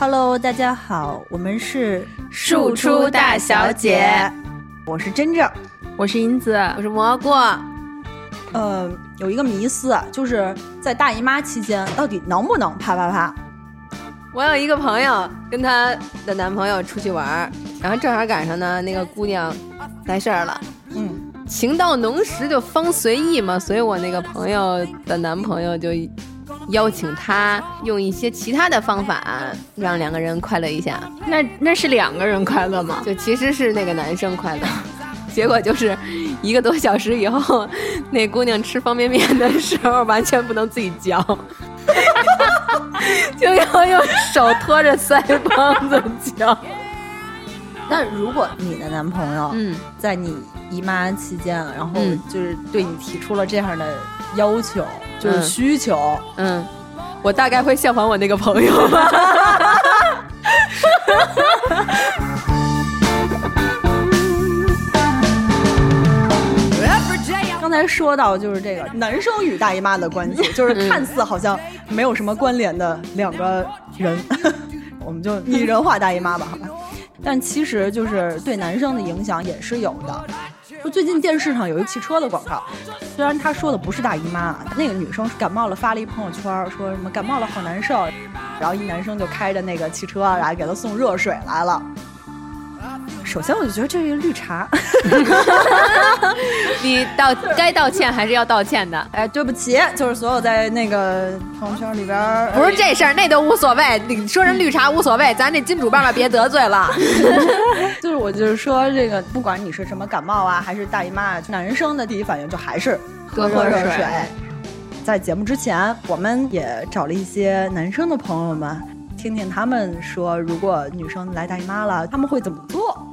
Hello，大家好，我们是庶出大小姐，我是真正，我是银子，我是蘑菇。呃，有一个迷思，就是在大姨妈期间，到底能不能啪啪啪？我有一个朋友跟她的男朋友出去玩，然后正好赶上呢，那个姑娘来事儿了。嗯，情到浓时就方随意嘛，所以我那个朋友的男朋友就邀请他用一些其他的方法让两个人快乐一下。那那是两个人快乐吗？就其实是那个男生快乐。结果就是一个多小时以后，那姑娘吃方便面的时候完全不能自己嚼，就要用手托着腮帮子嚼。那如果你的男朋友嗯在你姨妈期间，然后就是对你提出了这样的要求，就是需求，嗯，我大概会效仿我那个朋友。刚才说到就是这个男生与大姨妈的关系，就是看似好像没有什么关联的两个人，我们就拟人化大姨妈吧，好吧？但其实就是对男生的影响也是有的。就最近电视上有一汽车的广告，虽然他说的不是大姨妈，那个女生感冒了，发了一朋友圈说什么感冒了好难受，然后一男生就开着那个汽车，然后给她送热水来了。首先，我就觉得这是绿茶。你道该道歉还是要道歉的。哎，对不起，就是所有在那个朋友圈里边，不是这事儿，那都无所谓。你说人绿茶无所谓，咱这金主爸爸别得罪了。就是我就是说，这个不管你是什么感冒啊，还是大姨妈，男生的第一反应就还是多喝热水。在节目之前，我们也找了一些男生的朋友们，听听他们说，如果女生来大姨妈了，他们会怎么做。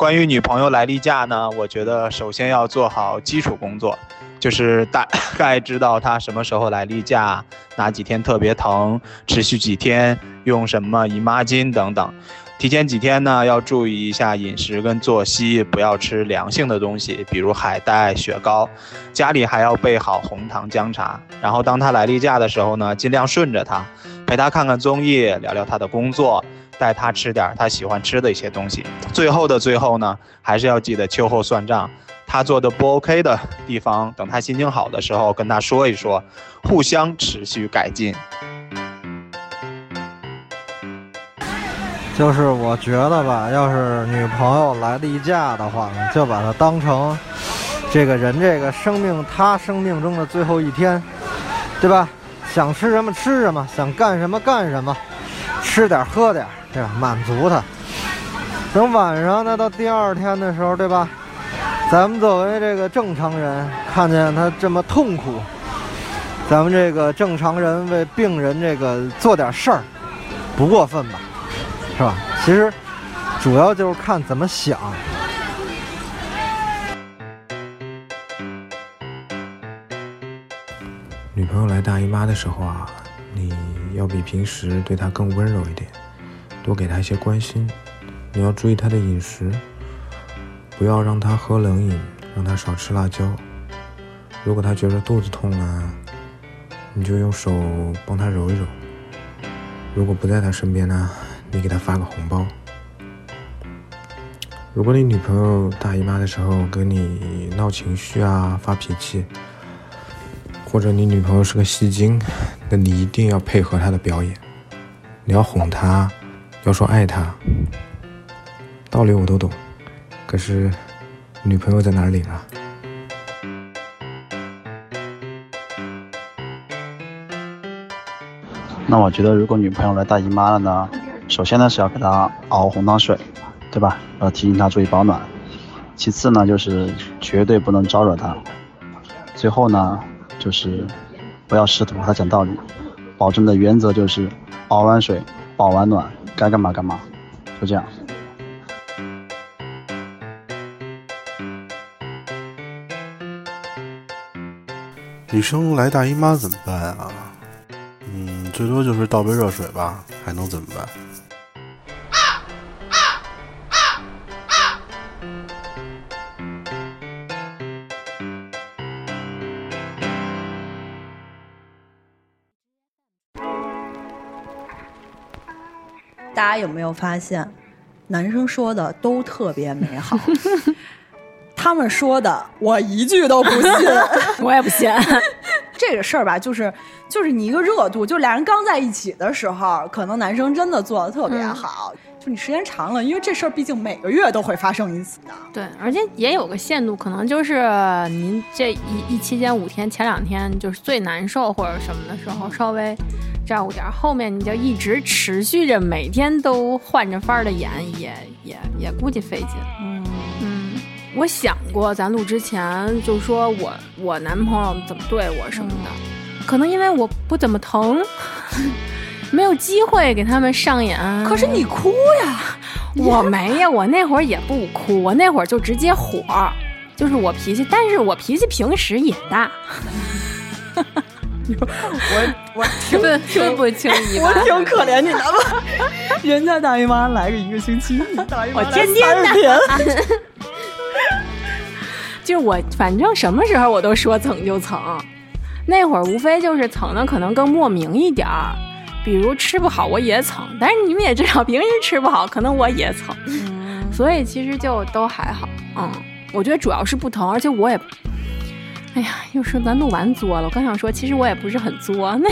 关于女朋友来例假呢，我觉得首先要做好基础工作，就是大 概知道她什么时候来例假，哪几天特别疼，持续几天，用什么姨妈巾等等。提前几天呢，要注意一下饮食跟作息，不要吃凉性的东西，比如海带、雪糕。家里还要备好红糖姜茶。然后当她来例假的时候呢，尽量顺着她，陪她看看综艺，聊聊她的工作。带他吃点他喜欢吃的一些东西。最后的最后呢，还是要记得秋后算账。他做的不 OK 的地方，等他心情好的时候跟他说一说，互相持续改进。就是我觉得吧，要是女朋友来例假的话，就把她当成这个人这个生命，他生命中的最后一天，对吧？想吃什么吃什么，想干什么干什么，吃点喝点。对吧？满足他。等晚上呢，到第二天的时候，对吧？咱们作为这个正常人，看见他这么痛苦，咱们这个正常人为病人这个做点事儿，不过分吧？是吧？其实主要就是看怎么想。女朋友来大姨妈的时候啊，你要比平时对她更温柔一点。多给他一些关心，你要注意他的饮食，不要让他喝冷饮，让他少吃辣椒。如果他觉得肚子痛了，你就用手帮他揉一揉。如果不在他身边呢，你给他发个红包。如果你女朋友大姨妈的时候跟你闹情绪啊、发脾气，或者你女朋友是个戏精，那你一定要配合她的表演，你要哄她。要说爱她，道理我都懂，可是女朋友在哪领啊？那我觉得，如果女朋友来大姨妈了呢，首先呢是要给她熬红糖水，对吧？要提醒她注意保暖。其次呢，就是绝对不能招惹她。最后呢，就是不要试图和她讲道理，保证的原则就是熬完水，保完暖。该干嘛干嘛，就这样。女生来大姨妈怎么办啊？嗯，最多就是倒杯热水吧，还能怎么办？大家有没有发现，男生说的都特别美好，他们说的我一句都不信，我也不信。这个事儿吧，就是就是你一个热度，就俩人刚在一起的时候，可能男生真的做的特别好。就你时间长了，因为这事儿毕竟每个月都会发生一次的。对，而且也有个限度，可能就是您这一一期间五天，前两天就是最难受或者什么的时候，稍微照顾点儿，后面你就一直持续着，每天都换着法儿的演，也也也估计费劲。嗯嗯，我想过，咱录之前就说我我男朋友怎么对我什么的，可能因为我不怎么疼。没有机会给他们上演，可是你哭呀！我没呀，我那会儿也不哭，我那会儿就直接火，就是我脾气，但是我脾气平时也大。我我 听听不清你，我挺可怜你的吧？人家大姨妈来个一个星期，大姨妈我天天的。就是我，反正什么时候我都说蹭就蹭，那会儿无非就是蹭的可能更莫名一点儿。比如吃不好我也蹭，但是你们也知道，平时吃不好可能我也蹭，所以其实就都还好。嗯，我觉得主要是不疼，而且我也，哎呀，又说咱录完作了。我刚想说，其实我也不是很作，那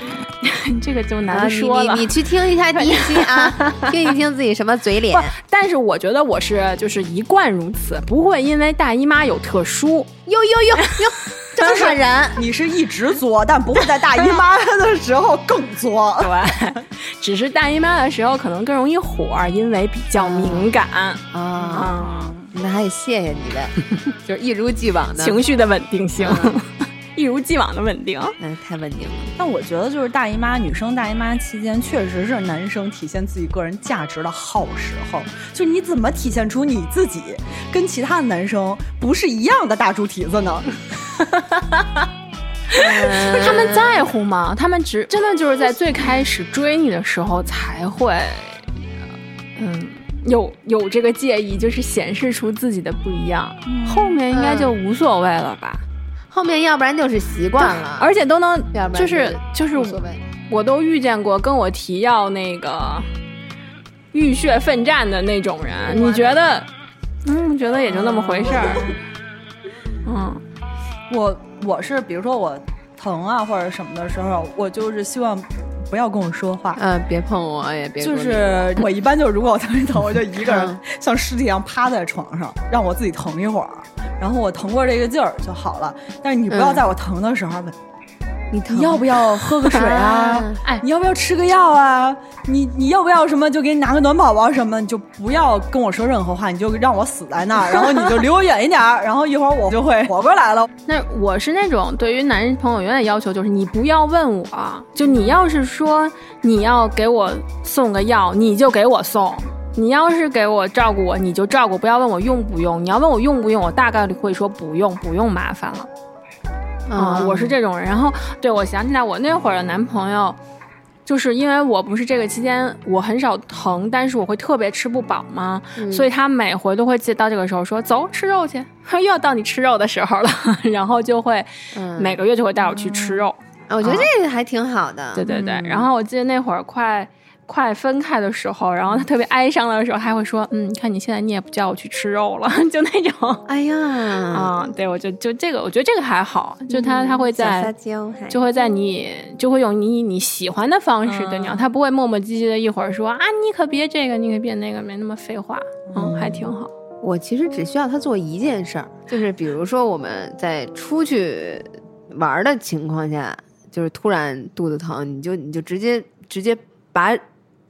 这个就难说了。你你去听一下 第一期啊，听一听自己什么嘴脸。但是我觉得我是就是一贯如此，不会因为大姨妈有特殊。哟哟哟哟。正常人，你是一直作，但不会在大姨妈的时候更作。对，只是大姨妈的时候可能更容易火，因为比较敏感啊。那还得谢谢你呗，就是一如既往的情绪的稳定性，一如既往的稳定，那太稳定了。但我觉得就是大姨妈，女生大姨妈期间确实是男生体现自己个人价值的好时候。就你怎么体现出你自己跟其他的男生不是一样的大猪蹄子呢？哈哈哈哈他们在乎吗？他们只真的就是在最开始追你的时候才会，嗯，有有这个介意，就是显示出自己的不一样。后面应该就无所谓了吧？后面要不然就是习惯了，而且都能，就是就是无所谓。我都遇见过跟我提要那个浴血奋战的那种人，你觉得？嗯，觉得也就那么回事儿。嗯。我我是比如说我疼啊或者什么的时候，我就是希望不要跟我说话，嗯，别碰我也别。就是我一般就是如果我特别疼，我就一个人像尸体一样趴在床上，让我自己疼一会儿，然后我疼过这个劲儿就好了。但是你不要在我疼的时候问。你要不要喝个水 啊？哎，你要不要吃个药啊？你你要不要什么？就给你拿个暖宝宝什么？你就不要跟我说任何话，你就让我死在那儿，然后你就离我远一点儿，然后一会儿我就会活过来了。那我是那种对于男朋友永远要求就是你不要问我，就你要是说你要给我送个药，你就给我送；你要是给我照顾我，你就照顾，不要问我用不用。你要问我用不用，我大概率会说不用，不用麻烦了。嗯，我是这种人。然后，对我想起来，我那会儿的男朋友，就是因为我不是这个期间我很少疼，但是我会特别吃不饱嘛，所以他每回都会记到这个时候说走吃肉去，又要到你吃肉的时候了，然后就会每个月就会带我去吃肉。我觉得这个还挺好的。对对对。然后我记得那会儿快。快分开的时候，然后他特别哀伤的时候，还会说：“嗯，你看你现在你也不叫我去吃肉了，就那种。”哎呀，啊，对，我就就这个，我觉得这个还好，就他他会在就会在你就会用你你喜欢的方式对你，他不会磨磨唧唧的，一会儿说啊，你可别这个，你可别那个，没那么废话，嗯，还挺好。我其实只需要他做一件事儿，就是比如说我们在出去玩的情况下，就是突然肚子疼，你就你就直接直接把。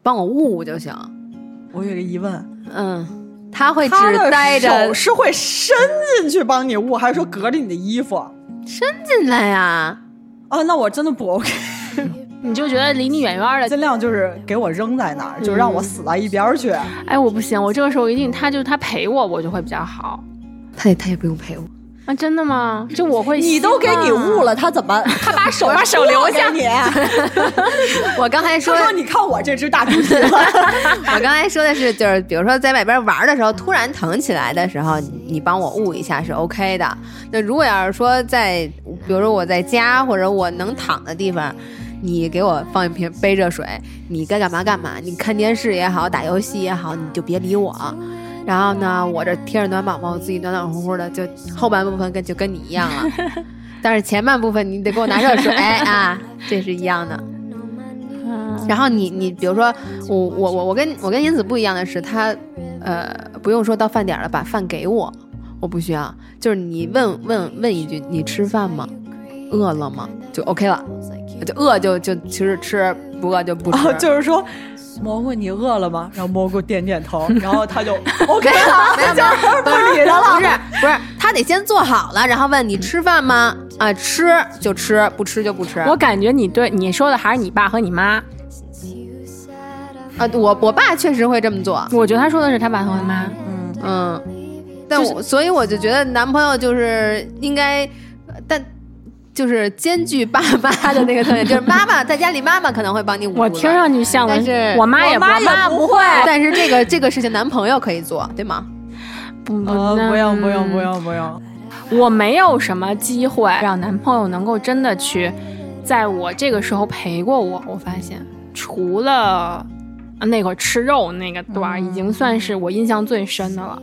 帮我捂捂就行。我有个疑问，嗯，他会只待着，手是会伸进去帮你捂，还是说隔着你的衣服伸进来呀？啊，那我真的不 OK。你就觉得离你远远的，尽量就是给我扔在那儿，就让我死到一边去。哎，我不行，我这个时候一定，他就他陪我，我就会比较好。他也他也不用陪我。啊，真的吗？就我会，你都给你悟了，他怎么？他把手把手留下你。我刚才说，说你看我这只大猪蹄子。我刚才说的是，就是比如说在外边玩的时候，突然疼起来的时候，你帮我捂一下是 OK 的。那如果要是说在，比如说我在家或者我能躺的地方，你给我放一瓶杯热水，你该干嘛干嘛，你看电视也好，打游戏也好，你就别理我。然后呢，我这贴着暖宝宝，我自己暖暖乎乎的，就后半部分跟就跟你一样了。但是前半部分你得给我拿热水 啊，这是一样的。然后你你比如说我我我我跟我跟银子不一样的是，他呃不用说到饭点了把饭给我，我不需要，就是你问问问一句你吃饭吗？饿了吗？就 OK 了，就饿就就其实吃，不饿就不吃。就是说。蘑菇，你饿了吗？然后蘑菇点点头，然后他就 OK 了，没有没有，不理他了。不是不是，他得先做好了，然后问你吃饭吗？啊，吃就吃，不吃就不吃。我感觉你对你说的还是你爸和你妈。啊，我我爸确实会这么做。我觉得他说的是他爸和他妈。嗯嗯，但我所以我就觉得男朋友就是应该，就是兼具爸妈的那个特点，就是 妈妈在家里，妈妈可能会帮你捂。我听上去像但是我妈也妈也不会。但是这个这个事情，男朋友可以做，对吗？不不不用不用不用不用。我没有什么机会让男朋友能够真的去在我这个时候陪过我。我发现，除了那个吃肉那个段儿，已经算是我印象最深的了。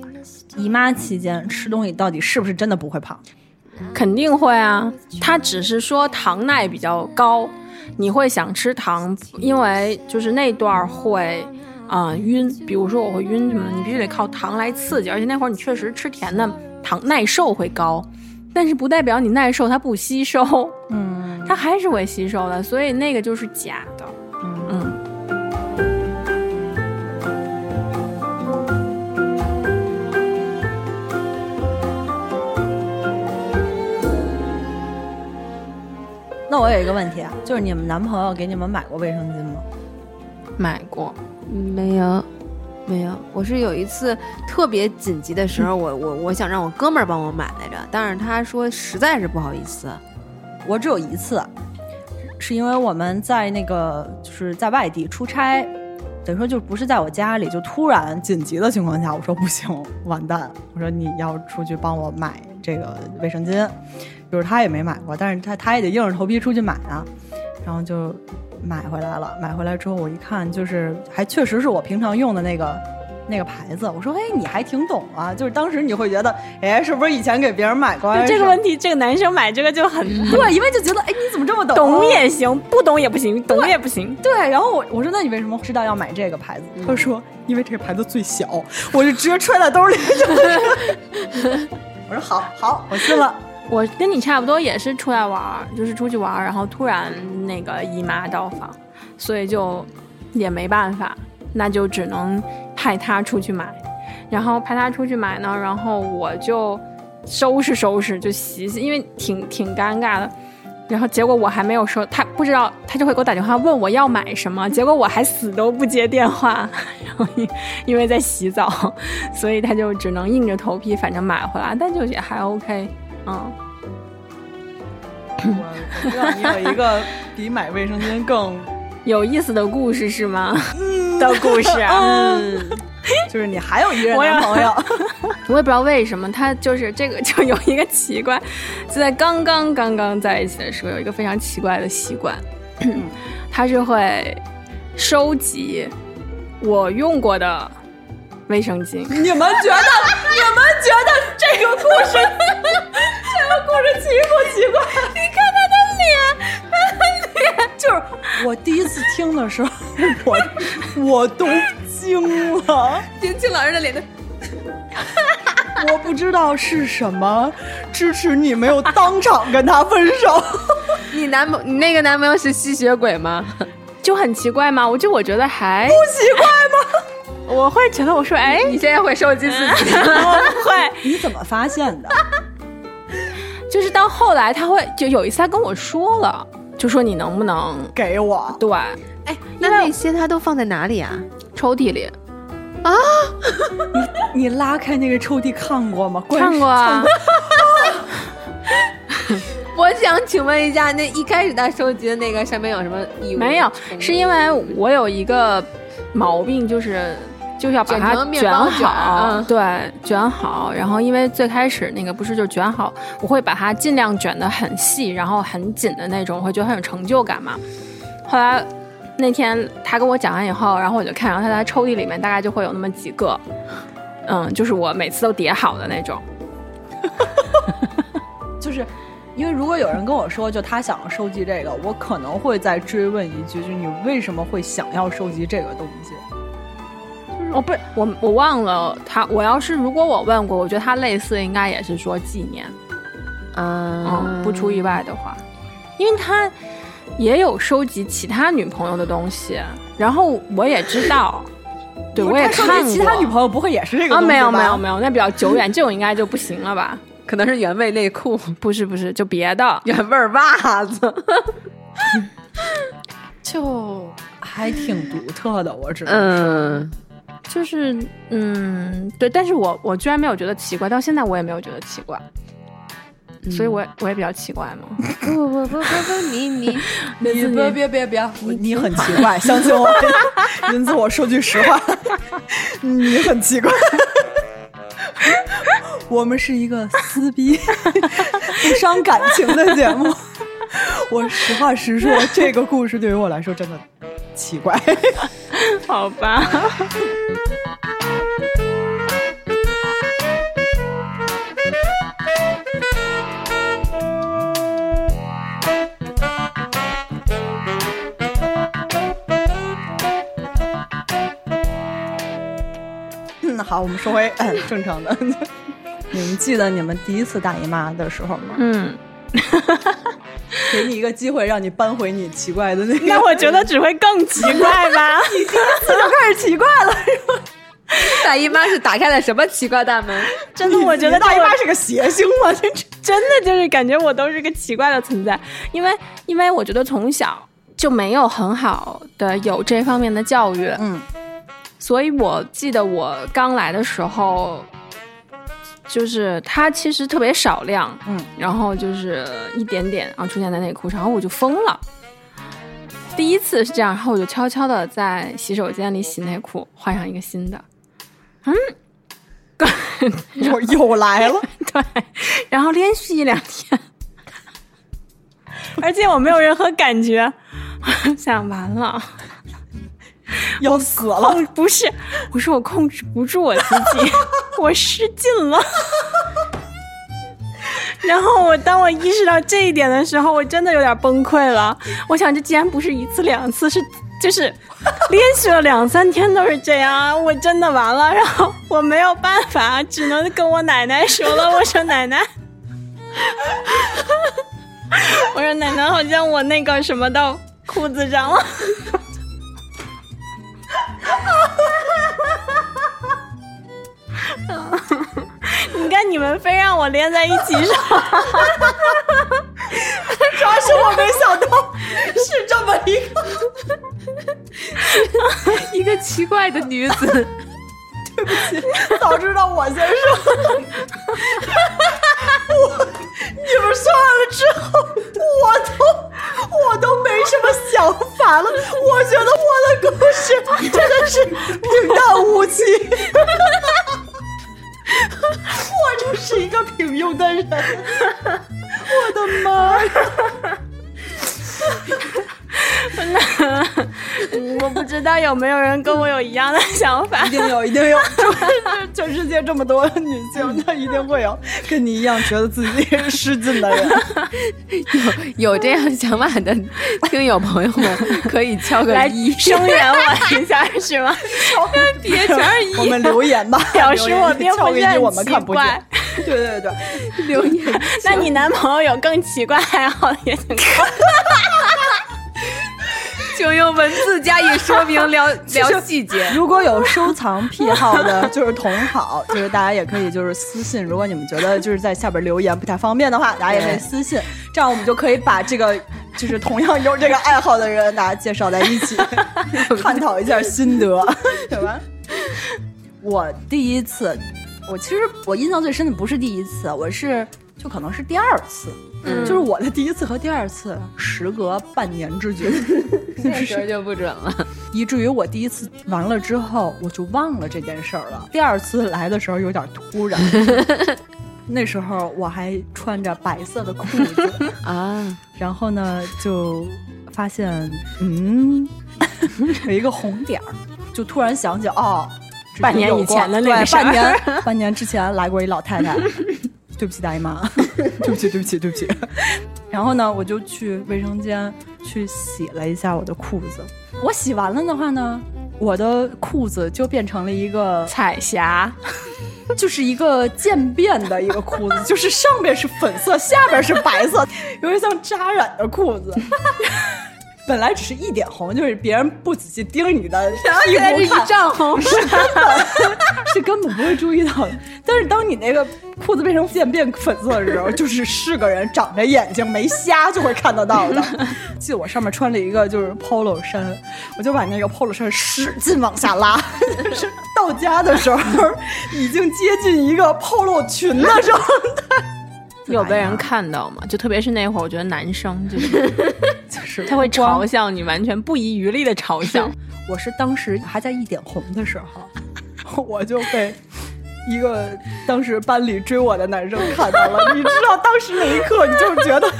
姨妈期间吃东西到底是不是真的不会胖？肯定会啊，他只是说糖耐比较高，你会想吃糖，因为就是那段会啊晕，比如说我会晕什么，你必须得靠糖来刺激，而且那会儿你确实吃甜的，糖耐受会高，但是不代表你耐受它不吸收，嗯，它还是会吸收的，所以那个就是假那我有一个问题啊，就是你们男朋友给你们买过卫生巾吗？买过，没有，没有。我是有一次特别紧急的时候，我我我想让我哥们儿帮我买来着，但是他说实在是不好意思。我只有一次，是因为我们在那个就是在外地出差，等于说就不是在我家里，就突然紧急的情况下，我说不行，完蛋，我说你要出去帮我买这个卫生巾。就是他也没买过，但是他他也得硬着头皮出去买啊，然后就买回来了。买回来之后，我一看，就是还确实是我平常用的那个那个牌子。我说：“哎，你还挺懂啊！”就是当时你会觉得，哎，是不是以前给别人买过？这个问题，这个男生买这个就很 对，因为就觉得，哎，你怎么这么懂？懂也行，不懂也不行，懂也不行。对，然后我我说：“那你为什么知道要买这个牌子？”他说：“因为这个牌子最小。”我就直接揣在兜里。我说：“好好，我信了。”我跟你差不多，也是出来玩，就是出去玩，然后突然那个姨妈到访，所以就也没办法，那就只能派他出去买，然后派他出去买呢，然后我就收拾收拾，就洗洗，因为挺挺尴尬的，然后结果我还没有说，他不知道，他就会给我打电话问我要买什么，结果我还死都不接电话，然后因因为在洗澡，所以他就只能硬着头皮，反正买回来，但就也还 OK。嗯，我知道你有一个比买卫生巾更 有意思的故事是吗？的故事，嗯，就是你还有一个男朋友，我也不知道为什么，他就是这个就有一个奇怪，就在刚刚刚刚在一起的时候，有一个非常奇怪的习惯，他是会收集我用过的。卫生巾，你们觉得？你们觉得这个故事，这个故事奇不奇怪？你看他的脸，他的脸，就是我第一次听的时候，我我都惊了。金青老师的脸，我不知道是什么支持你没有当场跟他分手。你男朋，你那个男朋友是吸血鬼吗？就很奇怪吗？我就我觉得还不奇怪吗？我会觉得，我说，哎，你现在会收集自己？会。你怎么发现的？就是到后来，他会就有一次他跟我说了，就说你能不能给我？对，哎，那那些他都放在哪里啊？抽屉里。啊？你 你拉开那个抽屉看过吗？看过啊。我想请问一下，那一开始他收集的那个上面有什么？没有，是因为我有一个。毛病就是就是要把它卷好，对，卷好。然后因为最开始那个不是就卷好，我会把它尽量卷的很细，然后很紧的那种，会觉得很有成就感嘛。后来那天他跟我讲完以后，然后我就看，然后他在抽屉里面大概就会有那么几个，嗯，就是我每次都叠好的那种。就是因为如果有人跟我说，就他想要收集这个，我可能会再追问一句，就是你为什么会想要收集这个东西？哦，不是我，我忘了他。我要是如果我问过，我觉得他类似应该也是说纪念，嗯，不出意外的话，因为他也有收集其他女朋友的东西，然后我也知道，对我也看过。其他女朋友不会也是这个啊？没有没有没有，那比较久远，这种应该就不行了吧？可能是原味内裤，不是不是，就别的 原味袜子，就还挺独特的，我只能嗯。就是嗯，对，但是我我居然没有觉得奇怪，到现在我也没有觉得奇怪，所以我也我也比较奇怪嘛。不不不不不，你 你你别别别别，你很奇怪，相信我，云子，我说句实话，你很奇怪。我们是一个撕逼不伤感情的节目，我实话实说，这个故事对于我来说真的奇怪，好吧。好，我们说回正常的。你们记得你们第一次大姨妈的时候吗？嗯，给你一个机会，让你扳回你奇怪的那个。那我觉得只会更奇怪吧？你第一次就开始奇怪了，是吧？大姨妈是打开了什么奇怪大门？真的，我觉得大姨妈是个邪星吗？真真的就是感觉我都是个奇怪的存在，因为因为我觉得从小就没有很好的有这方面的教育，嗯，所以我记得我刚来的时候。就是它其实特别少量，嗯，然后就是一点点啊出现在内裤上，然后我就疯了。第一次是这样，然后我就悄悄的在洗手间里洗内裤，换上一个新的，嗯，又又来了，对，然后连续一两天，而且我没有任何感觉，想完了。要死了！不是，我说我控制不住我自己，我失禁了。然后我当我意识到这一点的时候，我真的有点崩溃了。我想，这既然不是一次两次，是就是连续了两三天都是这样，我真的完了。然后我没有办法，只能跟我奶奶说了。我说奶奶，我说奶奶，好像我那个什么到裤子上了。你们非让我连在一起说，主要是我没想到是这么一个 一个奇怪的女子。对不起，早知道我先说。我 你们说完了之后，我都我都没什么想法了。我觉得我的故事真的是平淡无奇。我就是一个平庸的人，我的妈呀！我不知道有没有人跟我有一样的想法，一定有，一定有。全世界这么多女性，那一定会有跟你一样觉得自己失禁的人。有有这样想法的听友朋友们，可以敲个一，声援我一下，是吗？别全是一，我们留言吧，表示我并不是我们看不见。对对对，留言。那你男朋友有更奇怪爱好的也请。请用文字加以说明，聊 聊细节。如果有收藏癖好的，就是同好，就是大家也可以就是私信。如果你们觉得就是在下边留言不太方便的话，大家也可以私信，这样我们就可以把这个就是同样有这个爱好的人，大家介绍在一起，探讨一下心得，对吧？我第一次，我其实我印象最深的不是第一次，我是就可能是第二次。就是我的第一次和第二次时隔半年之久，那时候就不准了，以至于我第一次完了之后我就忘了这件事儿了。第二次来的时候有点突然，那时候我还穿着白色的裤子 啊，然后呢就发现，嗯，有一个红点儿，就突然想起哦，半年以前的那个对半年半年之前来过一老太太，对不起大姨妈，对不起对不起对不起。然后呢，我就去卫生间去洗了一下我的裤子。我洗完了的话呢，我的裤子就变成了一个彩霞，就是一个渐变的一个裤子，就是上面是粉色，下边是白色，有点像扎染的裤子。本来只是一点红，就是别人不仔细盯你的然后现在是一丈红，是根本是根本不会注意到的。但是当你那个裤子变成渐变粉色的时候，就是是个人长着眼睛没瞎就会看得到的。记得我上面穿了一个就是 polo 衫，我就把那个 polo 衫使劲往下拉，就是到家的时候已经接近一个 polo 裙的状态。有被人看到吗？就特别是那会儿，我觉得男生 就是就是他会嘲笑你，完全不遗余力的嘲笑。我是当时还在一点红的时候，我就被一个当时班里追我的男生看到了。你知道，当时那一刻，你就觉得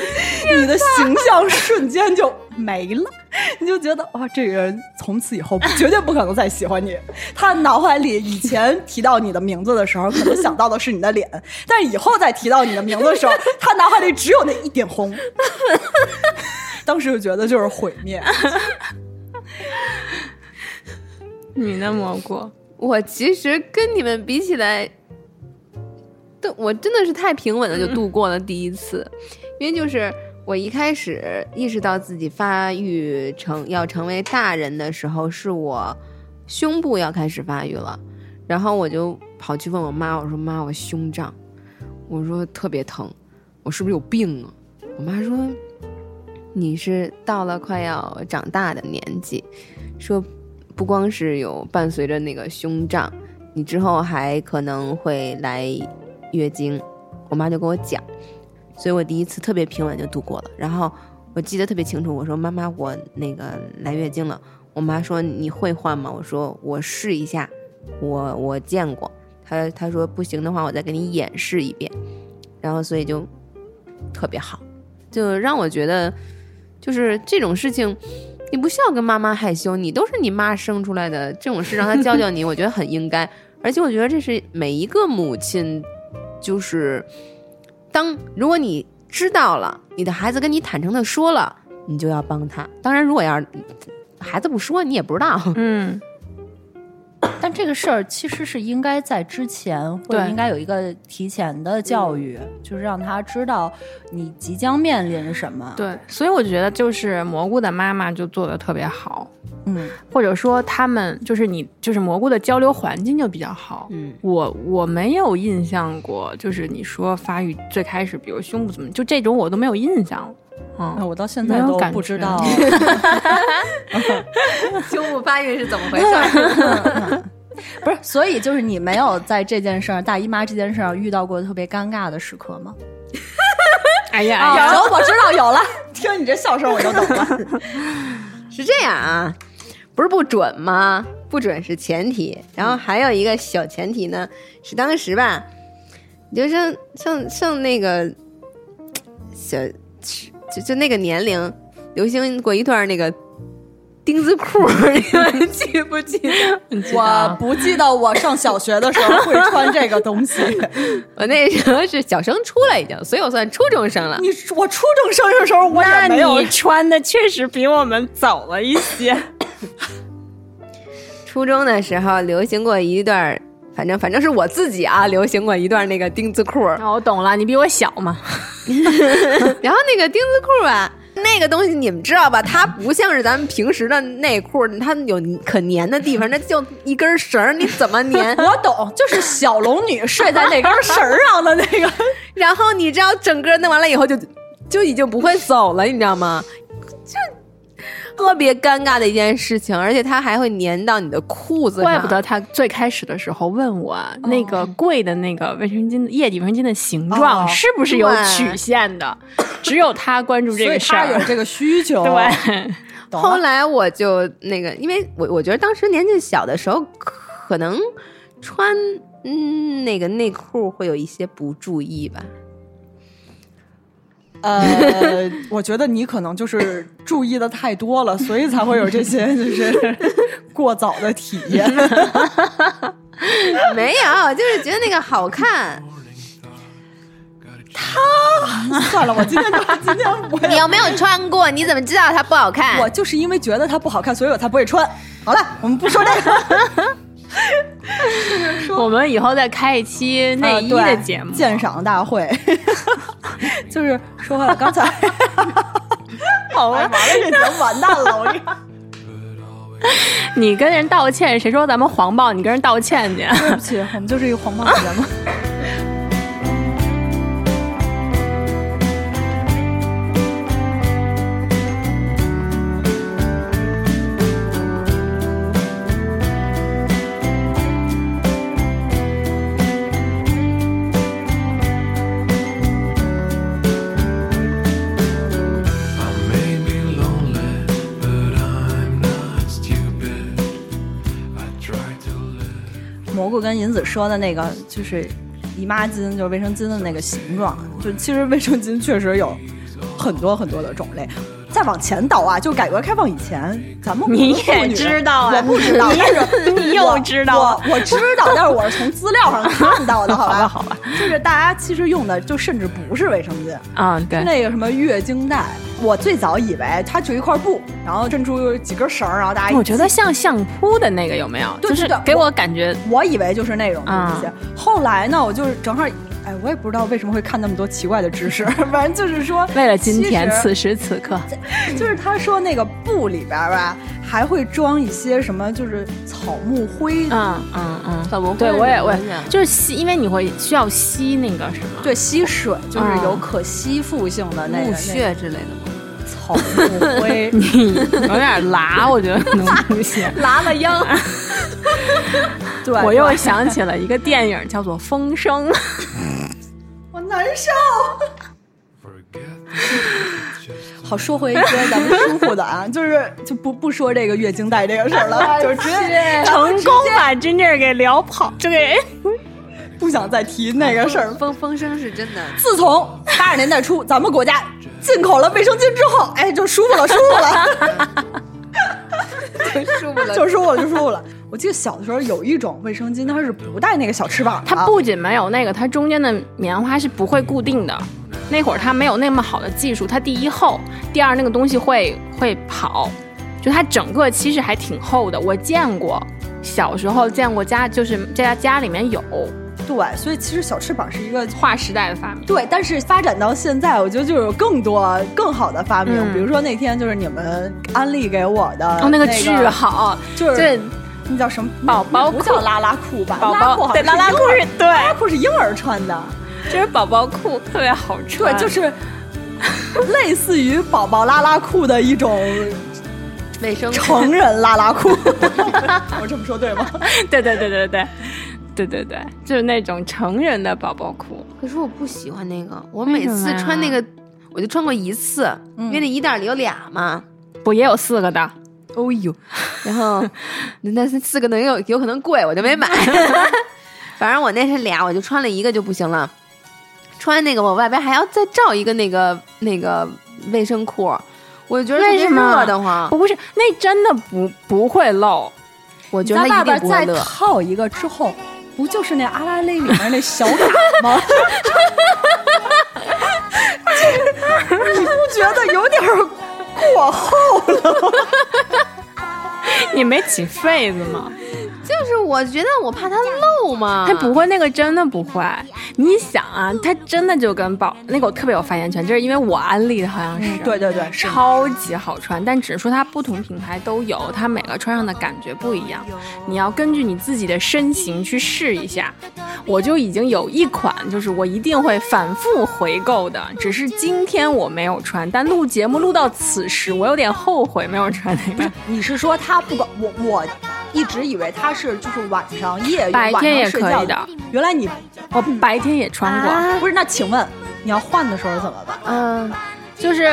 你的形象瞬间就没了，你就觉得哇，这个人从此以后绝对不可能再喜欢你。他脑海里以前提到你的名字的时候，可能想到的是你的脸，但是以后再提到你的名字的时候，他脑海里只有那一点红。当时就觉得就是毁灭。你那，蘑菇？我其实跟你们比起来，对我真的是太平稳的就度过了第一次，因为就是我一开始意识到自己发育成要成为大人的时候，是我胸部要开始发育了，然后我就跑去问我妈，我说妈，我胸胀，我说特别疼，我是不是有病啊？我妈说你是到了快要长大的年纪，说不光是有伴随着那个胸胀，你之后还可能会来月经。我妈就跟我讲，所以我第一次特别平稳就度过了。然后我记得特别清楚，我说妈妈，我那个来月经了。我妈说你会换吗？我说我试一下，我我见过。她她说不行的话，我再给你演示一遍。然后所以就特别好，就让我觉得就是这种事情。你不需要跟妈妈害羞，你都是你妈生出来的，这种事让她教教你，我觉得很应该。而且我觉得这是每一个母亲，就是当如果你知道了，你的孩子跟你坦诚的说了，你就要帮他。当然，如果要是孩子不说，你也不知道。嗯，但这个事儿其实是应该在之前，或者对应该有一个提前的教育，就是让他知道你即将面临什么。，对，所以我觉得就是蘑菇的妈妈就做的特别好，嗯，或者说他们就是你就是蘑菇的交流环境就比较好。嗯，我我没有印象过，就是你说发育最开始，比如胸部怎么，就这种我都没有印象。那嗯，我到现在都感不知道。胸部发育是怎么回事？不是，所以就是你没有在这件事儿大姨妈这件事儿上遇到过特别尴尬的时刻吗？哎呀，哎呀有，我知道有了。听你这笑声，我就懂了。是这样啊，不是不准吗？不准是前提，然后还有一个小前提呢，是当时吧，就像像像那个小，就就那个年龄，流行过一段那个丁字裤，你们记不记得？我不记得我上小学的时候会穿这个东西。我那时候是小升初了已经，所以我算初中生了。你我初中生的时候我也没有你穿的确实比我们早了一些。初中的时候流行过一段，反正反正是我自己啊，流行过一段那个丁字裤。那 我懂了，你比我小嘛。然后那个丁字裤啊，那个东西你们知道吧？它不像是咱们平时的内裤，它有可粘的地方，那就一根绳儿，你怎么粘？我懂，就是小龙女睡在那根绳儿上的那个。然后你知道整个弄完了以后就就已经不会走了，你知道吗？就特别尴尬的一件事情，而且它还会粘到你的裤子上。怪不得他最开始的时候问我、那个贵的那个卫生巾液体卫生巾的形状、哦是不是有曲线的，只有他关注这个事儿。他有这个需求。对，后来我就那个，因为我我觉得当时年纪小的时候，可能穿嗯那个内裤会有一些不注意吧。呃，我觉得你可能就是注意的太多了，所以才会有这些 就是 过早的体验。没有，就是觉得那个好看。他算了，我今天就今天我你有没有穿过？你怎么知道它不好看？我就是因为觉得它不好看，所以我才不会穿。好了，我们不说这个。我们以后再开一期内衣的节目，鉴赏大会。就是说回来，刚才 好完了，这节目完蛋了。我跟你，你跟人道歉，谁说咱们黄暴？你跟人道歉去？对不起，我们就是一个黄暴的节目。跟银子说的那个，就是姨妈巾，就是卫生巾的那个形状。就其实卫生巾确实有很多很多的种类。再往前倒啊，就改革开放以前，咱们你也知道啊，我不知道，但是你又知道，我我知道，但是我是从资料上看到的，好吧？好吧，就是大家其实用的就甚至不是卫生巾啊，对，那个什么月经带，我最早以为它就一块布，然后珍珠几根绳，然后大家我觉得像相扑的那个有没有？就是给我感觉，我以为就是那种东西。后来呢，我就是正好。哎，我也不知道为什么会看那么多奇怪的知识，反正就是说，为了今天此时此刻，就是他说那个布里边吧，还会装一些什么，就是草木灰，嗯嗯嗯，草木灰，对我也我也就是吸，因为你会需要吸那个什么，对，吸水，就是有可吸附性的那个屑之类的吗？草木灰，你有点拉，我觉得能不行，拉了秧。对，我又想起了一个电影，叫做《风声》。我难受。好，说回一些咱们舒服的啊，就是就不不说这个月经带这个事儿了，就直接成功把 Ginger 给聊跑，就给 不想再提那个事儿。风风声是真的。自从八十年代初咱们国家进口了卫生巾之后，哎，就舒服了，舒服了，就舒服了，就舒服了，就舒服了。我记得小的时候有一种卫生巾，它是不带那个小翅膀，它不仅没有那个，它中间的棉花是不会固定的。那会儿它没有那么好的技术，它第一厚，第二那个东西会会跑，就它整个其实还挺厚的。我见过，小时候见过家，就是家家里面有。对，所以其实小翅膀是一个划时代的发明。对，但是发展到现在，我觉得就有更多更好的发明，比如说那天就是你们安利给我的，哦，那个巨好，就是那叫什么宝宝不叫拉拉裤吧？宝宝对，拉拉裤是对，拉拉裤是婴儿穿的，就是宝宝裤特别好穿，对，就是 类似于宝宝拉拉裤的一种卫生成人拉拉裤。我这么说对吗？对对对对对。对对对，就是那种成人的宝宝裤。可是我不喜欢那个，我每次穿那个，我就穿过一次，因为那一袋里有俩嘛，不也有四个的？哦呦，然后那那四个能有有可能贵，我就没买。反正我那是俩，我就穿了一个就不行了。穿那个我外边还要再罩一个那个那个卫生裤，我觉得为什么热的慌？不是，那真的不不会漏。我觉得它一定不会再套一个之后。不就是那阿拉蕾里面那小卡吗？你不觉得有点过后了？你没起痱子吗？就是我觉得我怕它漏嘛，它不会，那个真的不会。你想啊，它真的就跟宝那个我特别有发言权，就是因为我安利的好像是，对对对，超级好穿。但只是说它不同品牌都有，它每个穿上的感觉不一样。你要根据你自己的身形去试一下。我就已经有一款，就是我一定会反复回购的，只是今天我没有穿。但录节目录到此时，我有点后悔没有穿那个。你是说它不管我我？一直以为它是就是晚上夜白天也可以的，原来你我白天也穿过，不是？那请问你要换的时候怎么办？嗯，就是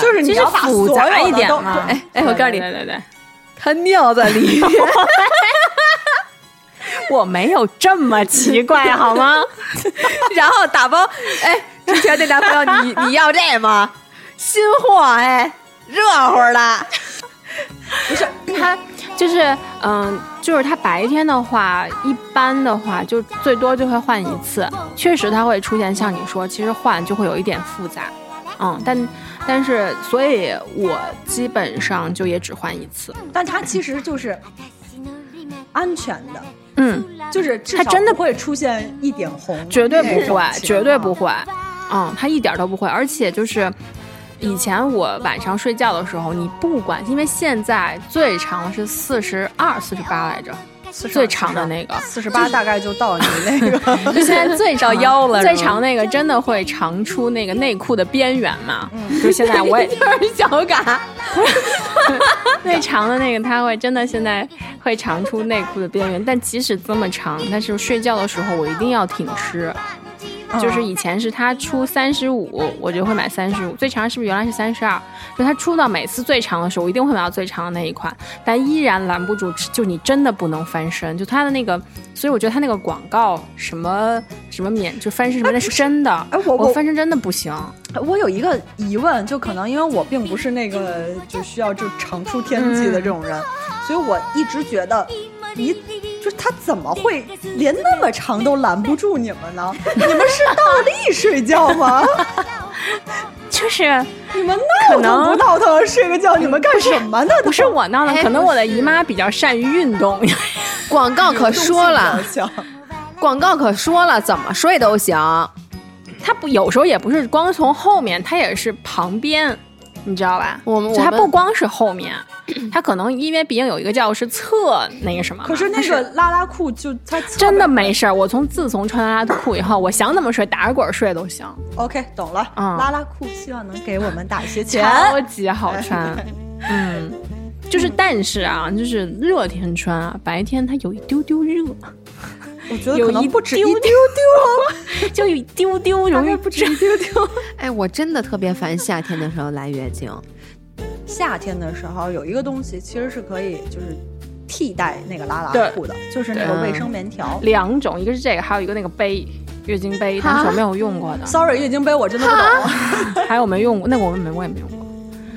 就是你要复杂一点嘛。哎哎，我告诉你，对对对，他尿在里面，我没有这么奇怪好吗？然后打包，哎。之前那男朋友，你 你要这吗？新货哎，热乎的。不是他，就是嗯，就是他白天的话，一般的话就最多就会换一次。确实他会出现像你说，其实换就会有一点复杂，嗯，但但是所以我基本上就也只换一次。但它其实就是安全的，嗯，就是它真的不会出现一点红，绝对不会，绝对不会。嗯，它一点都不会，而且就是。以前我晚上睡觉的时候，你不管，因为现在最长是四十二、四十八来着，最长的那个四十八大概就到你那个，就现在最长 腰了，最长那个真的会长出那个内裤的边缘嘛？就现在我也 就是小嘎，最长的那个它会真的现在会长出内裤的边缘，但即使这么长，但是睡觉的时候我一定要挺尸。就是以前是他出三十五，我就会买三十五。最长是不是原来是三十二？就他出到每次最长的时候，我一定会买到最长的那一款，但依然拦不住。就你真的不能翻身，就他的那个，所以我觉得他那个广告什么什么免就翻身什么的是真的。哎，我我翻身真的不行。我有一个疑问，就可能因为我并不是那个就需要就长出天际的这种人，所以我一直觉得你。就是他怎么会连那么长都拦不住你们呢？你们是倒立睡觉吗？就是你们闹腾不闹腾？睡个觉，你们干什么呢？不是我闹腾，可能我的姨妈比较善于运动。广告可说了，广告可说了，怎么睡都行。他不有时候也不是光从后面，他也是旁边。你知道吧？我们它不光是后面，它可能因为毕竟有一个叫是侧那个什么。可是那个拉拉裤就它真的没事儿。我从自从穿拉拉裤以后，我想怎么睡打着滚睡都行。OK，懂了。嗯，拉拉裤希望能给我们打一些钱。超级好穿。嗯，就是但是啊，就是热天穿啊，白天它有一丢丢热。我觉得可能不止一丢丢，就一丢丢，容易不止一丢丢。哎，我真的特别烦夏天的时候来月经。夏天的时候有一个东西其实是可以就是替代那个拉拉裤的，就是那个卫生棉条。两种，一个是这个，还有一个那个杯，月经杯，但是我没有用过的。Sorry，月经杯我真的不懂。还有没用过？那个我们没，我也没用过。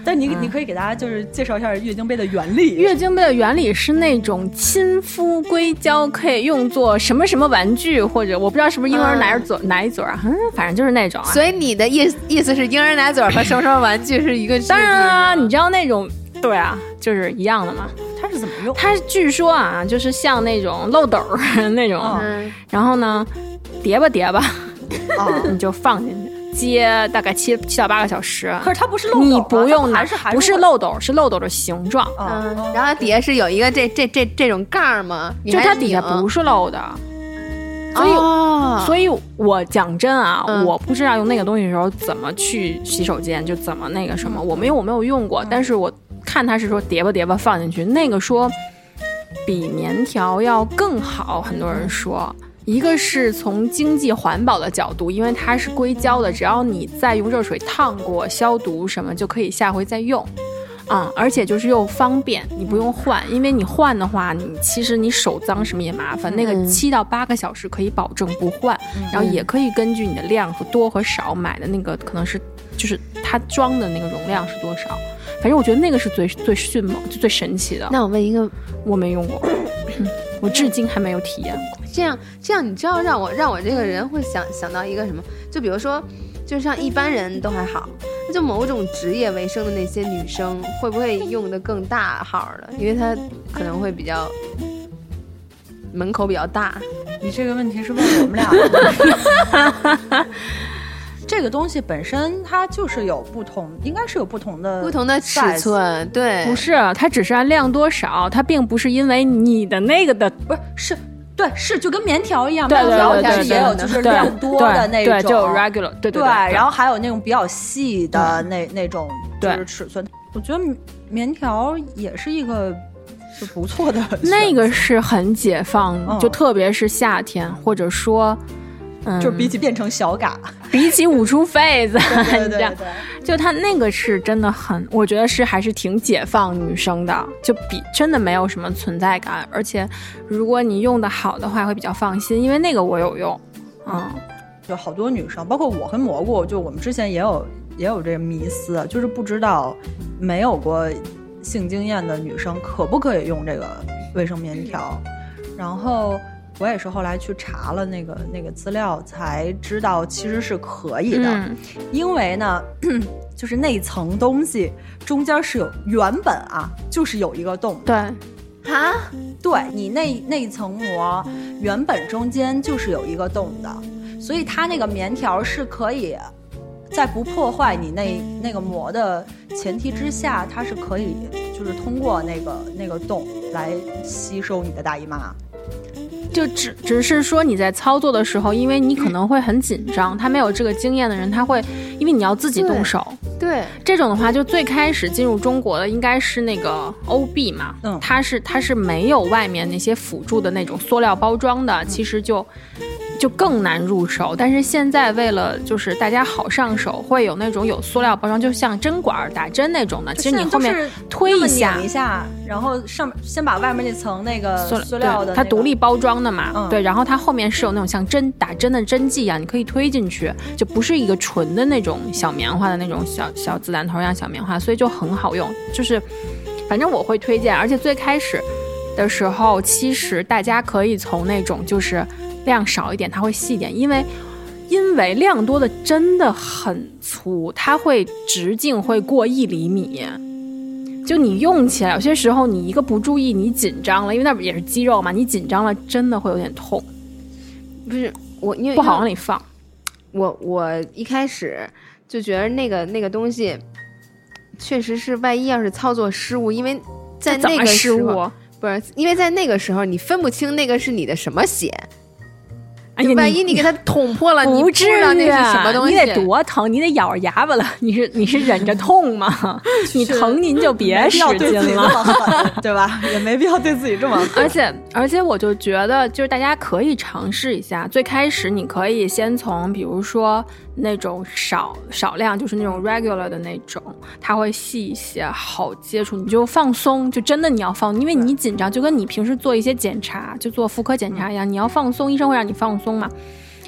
但你你可以给大家就是介绍一下月经杯的原理。月经杯的原理是那种亲肤硅胶，可以用作什么什么玩具，或者我不知道是不是婴儿奶嘴奶嘴啊，嗯，反正就是那种。所以你的意意思是婴儿奶嘴和什么什么玩具是一个？当然啊，你知道那种对啊，就是一样的嘛。它是怎么用？它据说啊，就是像那种漏斗 那种，然后呢，叠吧叠吧，你就放进去。接大概七七到八个小时，可是它不是漏斗，你不用还是不是漏斗，是漏斗的形状。嗯，然后底下是有一个这这这这种盖儿吗？就它底下不是漏的，所以所以我讲真啊，我不知道用那个东西的时候怎么去洗手间，就怎么那个什么，我没有我没有用过，但是我看它是说叠吧叠吧放进去，那个说比棉条要更好，很多人说。一个是从经济环保的角度，因为它是硅胶的，只要你再用热水烫过、消毒什么，就可以下回再用，嗯，而且就是又方便，你不用换，因为你换的话，你其实你手脏什么也麻烦。那个七到八个小时可以保证不换，然后也可以根据你的量和多和少买的那个可能是就是它装的那个容量是多少，反正我觉得那个是最最迅猛、就最神奇的。那我问一个，我没用过，我至今还没有体验过。这样，这样，你知道让我让我这个人会想想到一个什么？就比如说，就像一般人都还好，那就某种职业为生的那些女生，会不会用的更大号的？因为她可能会比较门口比较大。你这个问题是问我们俩？这个东西本身它就是有不同，应该是有不同的不同的尺寸。对，不是，它只是按量多少，它并不是因为你的那个的，不是是。对，是就跟棉条一样，棉条是也有就是量多的那种，就 regular，对对对。然后还有那种比较细的那那种就是尺寸。我觉得棉条也是一个是不错的，那个是很解放，就特别是夏天，或者说。就比起变成小嘎，比起捂出痱子，对对对，就他那个是真的很，我觉得是还是挺解放女生的，就比真的没有什么存在感，而且如果你用的好的话会比较放心，因为那个我有用，嗯，就好多女生，包括我和蘑菇，就我们之前也有也有这个迷思，就是不知道没有过性经验的女生可不可以用这个卫生棉条。然后我也是后来去查了那个那个资料，才知道其实是可以的，嗯因为呢，就是那层东西中间是有原本啊，就是有一个洞的。对，啊，对你那那层膜原本中间就是有一个洞的，所以它那个棉条是可以在不破坏你那那个膜的前提之下，它是可以就是通过那个那个洞来吸收你的大姨妈。就只只是说你在操作的时候，因为你可能会很紧张，他没有这个经验的人，他会因为你要自己动手。对，这种的话，就最开始进入中国的应该是那个欧碧嘛，嗯它是它是没有外面那些辅助的那种塑料包装的，其实就就更难入手。但是现在为了就是大家好上手，会有那种有塑料包装，就像针管儿打针那种的，其实你后面推一下一下，然后上先把外面那层那个塑塑料的、对它独立包装的嘛，嗯对，然后它后面是有那种像针打针的针剂一样，你可以推进去，就不是一个纯的那种小棉花的那种小小子弹头一样小棉花，所以就很好用。就是反正我会推荐，而且最开始的时候，其实大家可以从那种就是量少一点，它会细一点，因为。因为量多的真的很粗，它会直径会过一厘米，就你用起来，有些时候你一个不注意，你紧张了，因为那也是肌肉嘛，你紧张了真的会有点痛，不是我，因为不好往里放。我我一开始就觉得那个那个东西，确实是万一要是操作失误，因为在那个时失误候，不是因为在那个时候你分不清那个是你的什么血，哎呀，万一你给它捅破了，你不至知道那于是什么东西，你得多疼，你得咬着牙巴了。你是你是忍着痛吗？你疼您就别使劲了。对吧？也没必要对自己这么狠。而且而且，我就觉得，就是大家可以尝试一下。最开始你可以先从，比如说那种少少量，就是那种 regular 的那种，它会细一些，好接触，你就放松，就真的你要放，因为你紧张，就跟你平时做一些检查，就做妇科检查一样，你要放松，医生会让你放松嘛。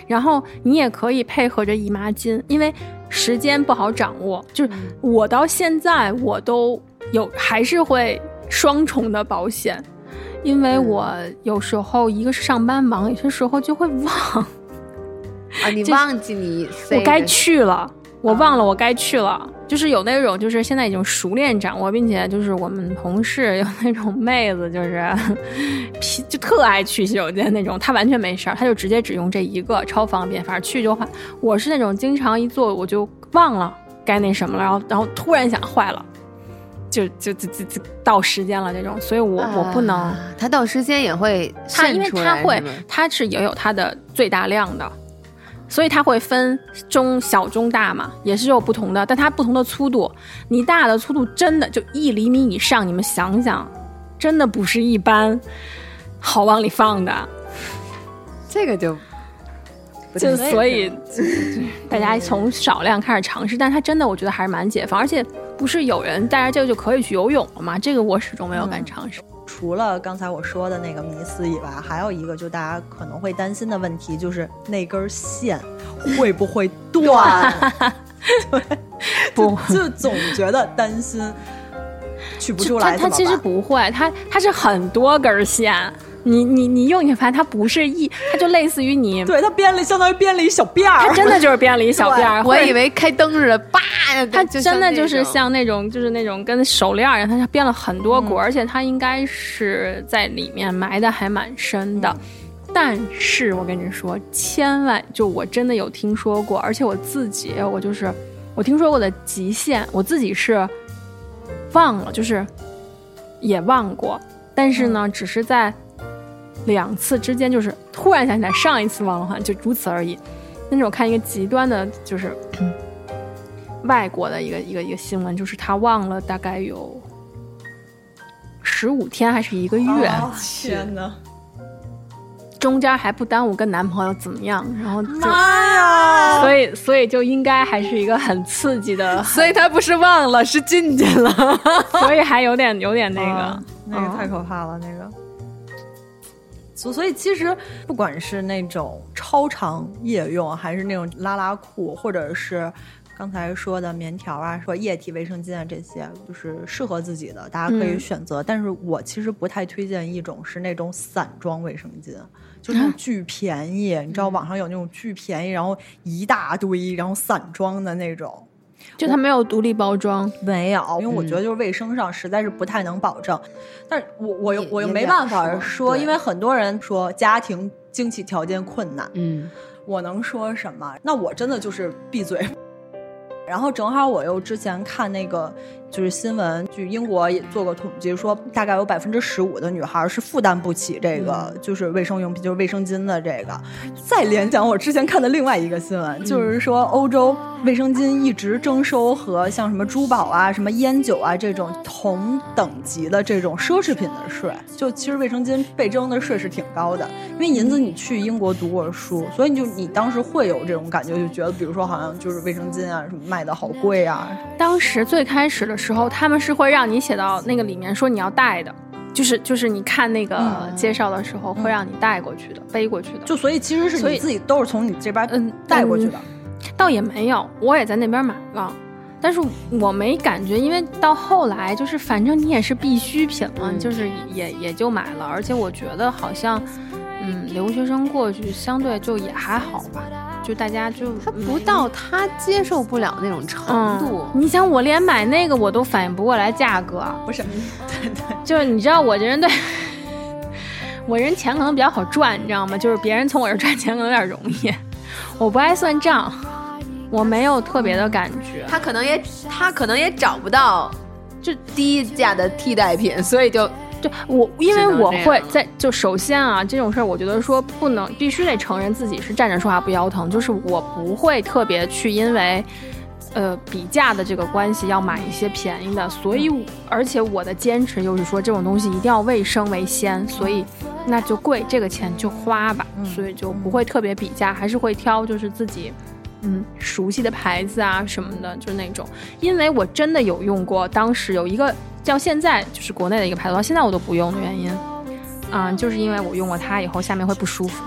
然后你也可以配合着姨妈巾，因为时间不好掌握。就是我到现在我都有还是会双重的保险，因为我有时候一个是上班忙，有些时候就会 忘，啊，你忘记你塞我该去了。我忘了我该去了，就是有那种，就是现在已经熟练掌握，并且就是我们同事有那种妹子，就是皮 就特爱去洗手间那种，她完全没事儿，她就直接只用这一个，超方便，反正去就换。我是那种经常一坐我就忘了该那什么了，然后然后突然想坏了，就就就就就到时间了这种，所以我、我不能。啊它到时间也会它因为渗出来，它会是吗，它是也有它的最大量的，所以它会分中小、中、大嘛，也是有不同的，但它不同的粗度，你大的粗度真的就一厘米以上，你们想想，真的不是一般好往里放的，这个就就所以大家从少量开始尝试，但它真的我觉得还是蛮解放，而且不是有人带着这个就可以去游泳了吗？这个我始终没有敢尝试。除了刚才我说的那个迷思以外，还有一个就大家可能会担心的问题，就是那根线会不会断？对，不就就总觉得担心取不出来它它其实不会，它它是很多根线。你你你用你发现它不是一，它就类似于你，对它编了，相当于编了一小辫儿，它真的就是编了一小辫儿。我以为开灯似的，叭，它真的就是像那种，就是那种跟手链儿一样，它编了很多嗯股，而且它应该是在里面埋的还蛮深的。但是我跟你说，千万就我真的有听说过，而且我自己我就是我听说过的极限，我自己是忘了，就是也忘过，但是呢，只是在两次之间，就是突然想起来上一次忘了，还就如此而已。但是我看一个极端的，就是 外国的一个一个一个新闻，就是他忘了大概有十五天还是一个月，哦天呐！中间还不耽误跟男朋友怎么样，然后就妈呀！所以所以就应该还是一个很刺激的，所以他不是忘了，是进去了。所以还有点有点那个啊，那个太可怕了，那个。所所以其实不管是那种超长夜用，还是那种拉拉裤，或者是刚才说的棉条啊，说液体卫生巾啊，这些就是适合自己的，大家可以选择。但是我其实不太推荐一种是那种散装卫生巾，就是巨便宜，你知道网上有那种巨便宜，然后一大堆，然后散装的那种。就它没有独立包装，没有，因为我觉得就是卫生上实在是不太能保证。但是我我又我又没办法说，因为很多人说家庭经济条件困难，嗯，我能说什么？那我真的就是闭嘴。然后正好我又之前看那个就是新闻，据英国也做过统计，说大概有百分之十五的女孩是负担不起这个就是卫生用品，就是卫生巾的这个。再联想我之前看的另外一个新闻，就是说欧洲卫生巾一直征收和像什么珠宝啊、什么烟酒啊这种同等级的这种奢侈品的税。就其实卫生巾被征的税是挺高的，因为银子你去英国读过书，所以你就你当时会有这种感觉，就觉得比如说好像就是卫生巾啊什么卖的好贵啊。当时最开始的时候，他们是会让你写到那个里面说你要带的，就是就是你看那个介绍的时候会让你带过去的，背过去的。就所以其实是你自己都是从你这边嗯带过去的，倒也没有，我也在那边买了，但是我没感觉，因为到后来就是反正你也是必需品嘛，就是也也就买了，而且我觉得好像嗯留学生过去相对就也还好吧。就大家就他不到他接受不了那种程度。你想，我连买那个我都反应不过来价格，不是？对对，就是你知道我这人对，我人钱可能比较好赚，你知道吗？就是别人从我这赚钱可能有点容易，我不爱算账，我没有特别的感觉。他可能也他可能也找不到就低价的替代品，所以就。对我，因为我会在就首先啊，这种事儿我觉得说不能必须得承认自己是站着说话不腰疼，就是我不会特别去因为，呃比价的这个关系要买一些便宜的，所以而且我的坚持就是说这种东西一定要卫生为先，所以那就贵这个钱就花吧，所以就不会特别比价，还是会挑就是自己嗯熟悉的牌子啊什么的，就是那种，因为我真的有用过，当时有一个。叫现在就是国内的一个牌子，到现在我都不用的原因，啊，就是因为我用过它以后下面会不舒服，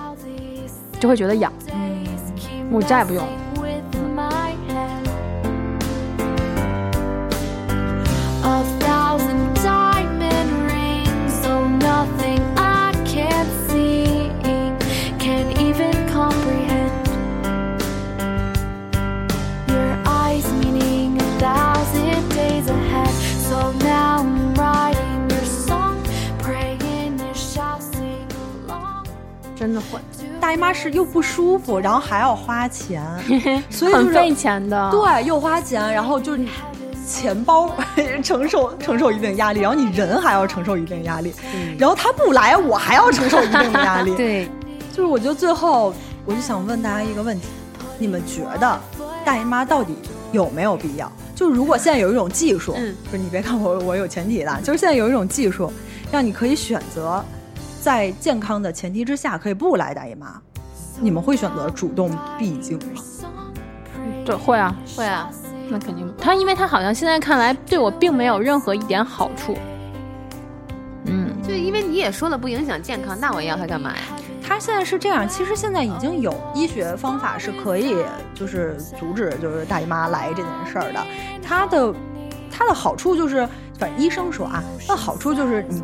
就会觉得痒，我再也不用。了大姨妈是又不舒服，然后还要花钱，所以很费钱的。对，又花钱，然后就钱包 承受承受一定压力，然后你人还要承受一定压力，然后他不来，我还要承受一定的压力。对，就是我觉得最后我就想问大家一个问题：你们觉得大姨妈到底有没有必要？就如果现在有一种技术，不是你别看我我有前提的，就是现在有一种技术，让你可以选择。在健康的前提之下，可以不来大姨妈，你们会选择主动闭经吗？对，会啊，会啊，那肯定。他因为他好像现在看来对我并没有任何一点好处。嗯，就因为你也说了不影响健康，那我要他干嘛呀？他现在是这样，其实现在已经有医学方法是可以就是阻止就是大姨妈来这件事儿的。它的它的好处就是，反正医生说啊，那好处就是你。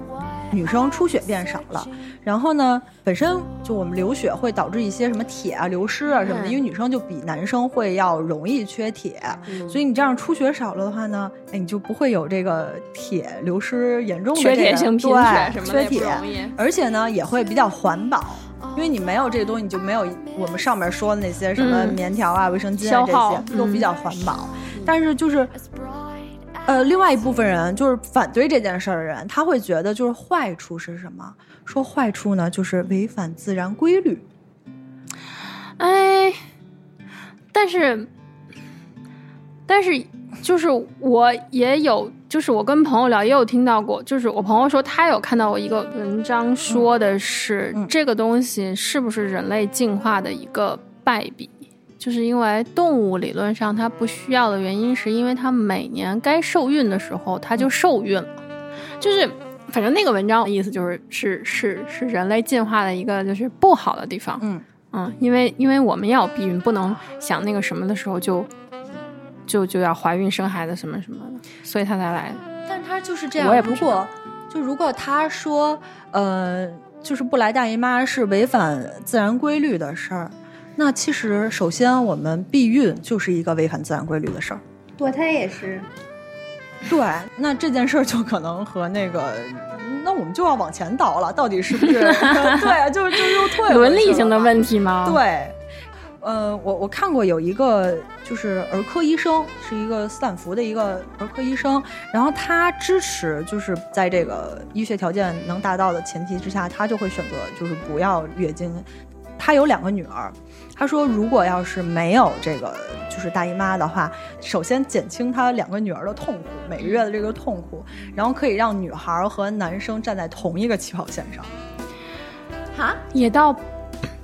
女生出血变少了，然后呢，本身就我们流血会导致一些什么铁啊流失啊什么的，因为女生就比男生会要容易缺铁，所以你这样出血少了的话呢，哎，你就不会有这个铁流失严重的缺铁性贫血什么缺铁，而且呢也会比较环保，因为你没有这个东西，你就没有我们上面说的那些什么棉条啊、卫生巾啊这些都比较环保，但是就是。呃，另外一部分人就是反对这件事儿的人，他会觉得就是坏处是什么？说坏处呢，就是违反自然规律。哎，但是，但是，就是我也有，就是我跟朋友聊也有听到过，就是我朋友说他有看到过一个文章，说的是这个东西是不是人类进化的一个败笔。就是因为动物理论上它不需要的原因，是因为它每年该受孕的时候它就受孕了。就是反正那个文章的意思就是是是是人类进化的一个就是不好的地方。嗯嗯，因为因为我们要避孕，不能想那个什么的时候就就就要怀孕生孩子什么什么的，所以他才来。但他就是这样。我也不如果就如果他说，呃，就是不来大姨妈是违反自然规律的事儿，那其实首先我们避孕就是一个违反自然规律的事儿。堕胎也是。对，那这件事儿就可能和那个，那我们就要往前倒了，到底是不是？对啊，就是就是又退了伦理性的问题吗？，对，呃，我我看过有一个就是儿科医生，是一个斯坦福的一个儿科医生，然后他支持就是在这个医学条件能达到的前提之下，他就会选择就是不要月经。他有两个女儿，他说如果要是没有这个就是大姨妈的话，首先减轻他两个女儿的痛苦，每个月的这个痛苦，然后可以让女孩和男生站在同一个起跑线上。哈，也倒，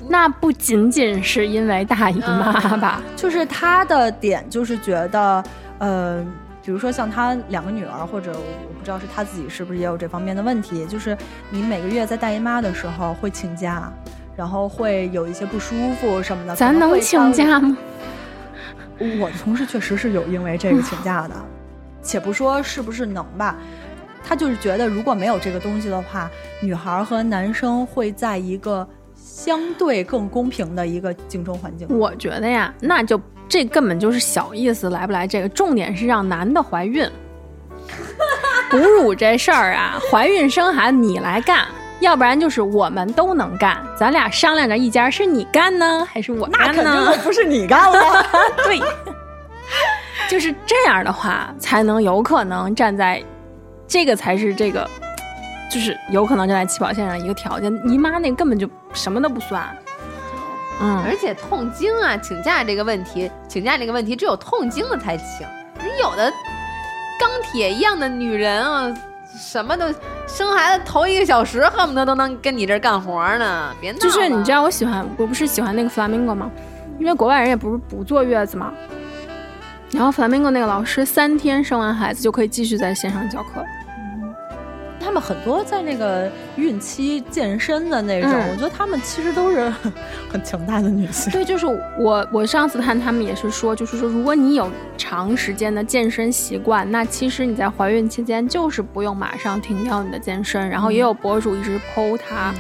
那不仅仅是因为大姨妈吧？就是他的点就是觉得，呃，比如说像他两个女儿，或者我我不知道是他自己是不是也有这方面的问题，就是你每个月在大姨妈的时候会请假，然后会有一些不舒服什么的。咱能请假吗？我的同事确实是有因为这个 请假的，且不说是不是能吧，他就是觉得如果没有这个东西的话，女孩和男生会在一个相对更公平的一个竞争环境。我觉得呀，那就这根本就是小意思，来不来这个，重点是让男的怀孕。哺乳这事儿啊，怀孕生孩子你来干，要不然就是我们都能干，咱俩商量着一家是你干呢，还是我那肯干呢？定不是你干了。对，就是这样的话，才能有可能站在这个才是这个，就是有可能站在起跑线上一个条件。姨妈那根本就什么都不算。嗯，而且痛经啊，请假这个问题，请假这个问题只有痛经了才请，你有的钢铁一样的女人啊，什么都生孩子头一个小时恨不得都能跟你这干活呢，别闹。就是你知道我喜欢，我不是喜欢那个 flamingo 吗？因为国外人也不是不坐月子嘛。然后 flamingo 那个老师三天生完孩子就可以继续在线上教课。他们很多在那个孕期健身的那种，嗯我觉得他们其实都是 很强大的女性。对，就是我我上次看他们也是说，就是说如果你有长时间的健身习惯，那其实你在怀孕期间就是不用马上停掉你的健身。然后也有博主一直剖她，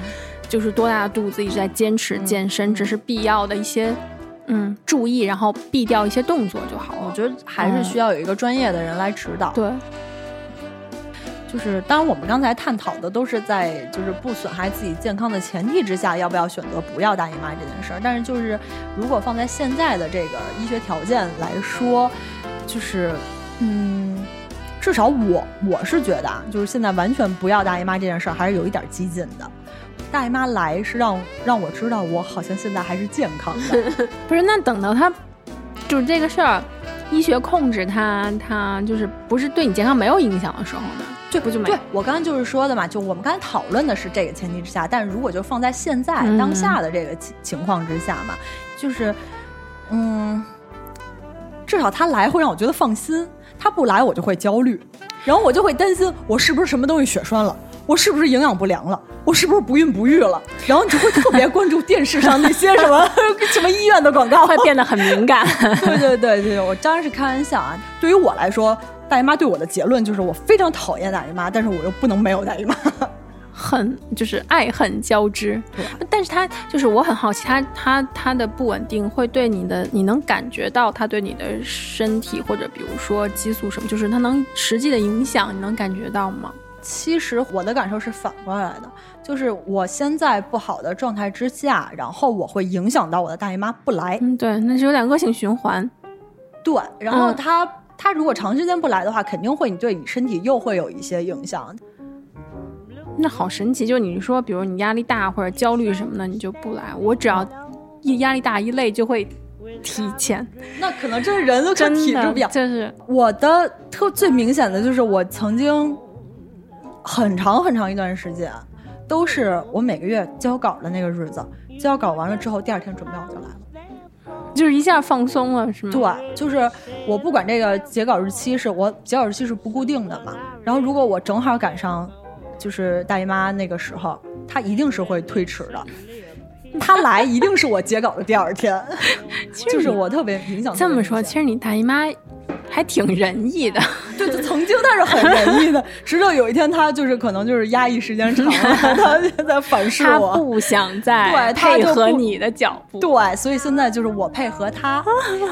就是多大的肚子一直在坚持健身，只是必要的一些嗯注意，然后避掉一些动作就好了。我觉得还是需要有一个专业的人来指导。对，就是当然我们刚才探讨的都是在就是不损害自己健康的前提之下，要不要选择不要大姨妈这件事儿。但是就是如果放在现在的这个医学条件来说，就是嗯，至少我我是觉得啊，就是现在完全不要大姨妈这件事儿还是有一点激进的。大姨妈来是让让我知道我好像现在还是健康的。不是，那等到他就是这个事儿，医学控制它，它就是不是对你健康没有影响的时候呢？这不就没对我刚刚就是说的嘛，就我们刚才讨论的是这个前提之下，但如果就放在现在、嗯当下的这个情情况之下嘛，就是嗯，至少他来会让我觉得放心，他不来我就会焦虑，然后我就会担心我是不是什么东西血栓了。我是不是营养不良了？我是不是不孕不育了？然后你就会特别关注电视上那些什么 什么医院的广告，会变得很敏感。对对对对，我当然是开玩笑啊。对于我来说，大姨妈对我的结论就是我非常讨厌大姨妈，但是我又不能没有大姨妈。恨就是爱恨交织，但是它就是我很好奇，它它它的不稳定会对你的，你能感觉到它对你的身体或者比如说激素什么，就是它能实际的影响，你能感觉到吗？其实我的感受是反过来的，就是我现在不好的状态之下，然后我会影响到我的大姨妈不来。嗯，对，那是有点恶性循环。对，然后嗯它、它如果长时间不来的话，肯定会你对你身体又会有一些影响。那好神奇，就是你说，比如你压力大或者焦虑什么的，你就不来。我只要一压力大一累就会提前，那可能这是人的真体质不一样。就是我的特最明显的就是我曾经很长很长一段时间，都是我每个月交稿的那个日子，交稿完了之后，第二天准备我就来了。就是一下放松了，是吗？对，就是我不管这个截稿日期是我截稿日期是不固定的嘛，然后如果我正好赶上就是大姨妈那个时候，她一定是会推迟的。她来一定是我截稿的第二天，就是我特别影响。这么说，其实你大姨妈还挺仁义的。对，曾经他是很仁义的，直到有一天他就是可能就是压抑时间长了，他现在反噬我，不想再对配合你的脚步。对，所以现在就是我配合他，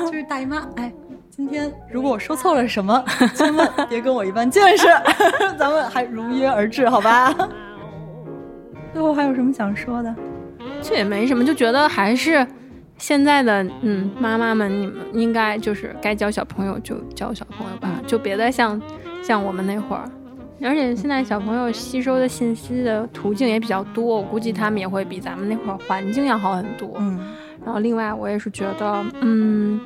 就是大姨妈，哎。今天如果我说错了什么，千万别跟我一般见识，咱们还如约而至，好吧？最后还有什么想说的？这也没什么，就觉得还是现在的嗯妈妈们，你们应该就是该教小朋友就教小朋友吧，就别再像像我们那会儿。而且现在小朋友吸收的信息的途径也比较多，我估计他们也会比咱们那会儿环境要好很多。嗯。然后另外我也是觉得，嗯。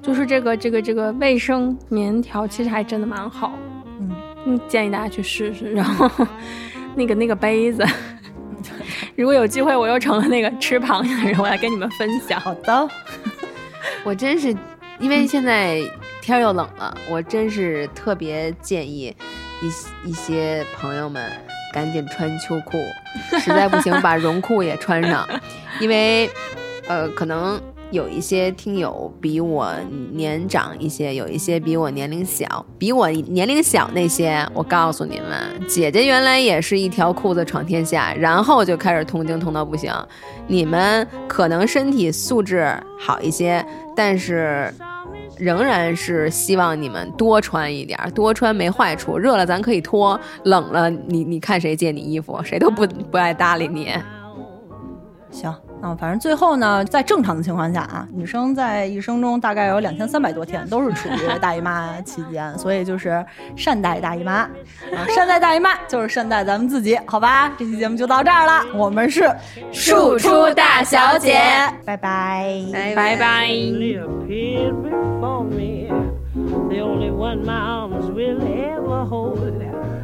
就是这个这个这个卫生棉条，其实还真的蛮好，嗯，建议大家去试试。然后 那个那个杯子，如果有机会我又成了那个吃螃蟹的人，我来跟你们分享。好的，我真是因为现在天又冷了，我真是特别建议一一些朋友们赶紧穿秋裤，实在不行把绒裤也穿上，因为呃可能。有一些听友比我年长一些，有一些比我年龄小，比我年龄小那些，我告诉你们，姐姐原来也是一条裤子闯天下，然后就开始痛经痛到不行。你们可能身体素质好一些，但是仍然是希望你们多穿一点，多穿没坏处。热了咱可以脱，冷了你你看谁借你衣服，谁都不不爱搭理你。行。嗯，反正最后呢，在正常的情况下啊，女生在一生中大概有两千三百多天都是处于大姨妈期间，所以就是善待大姨妈啊，善待大姨妈就是善待咱们自己，好吧？这期节目就到这儿了，我们是庶出大小姐，拜拜，拜拜。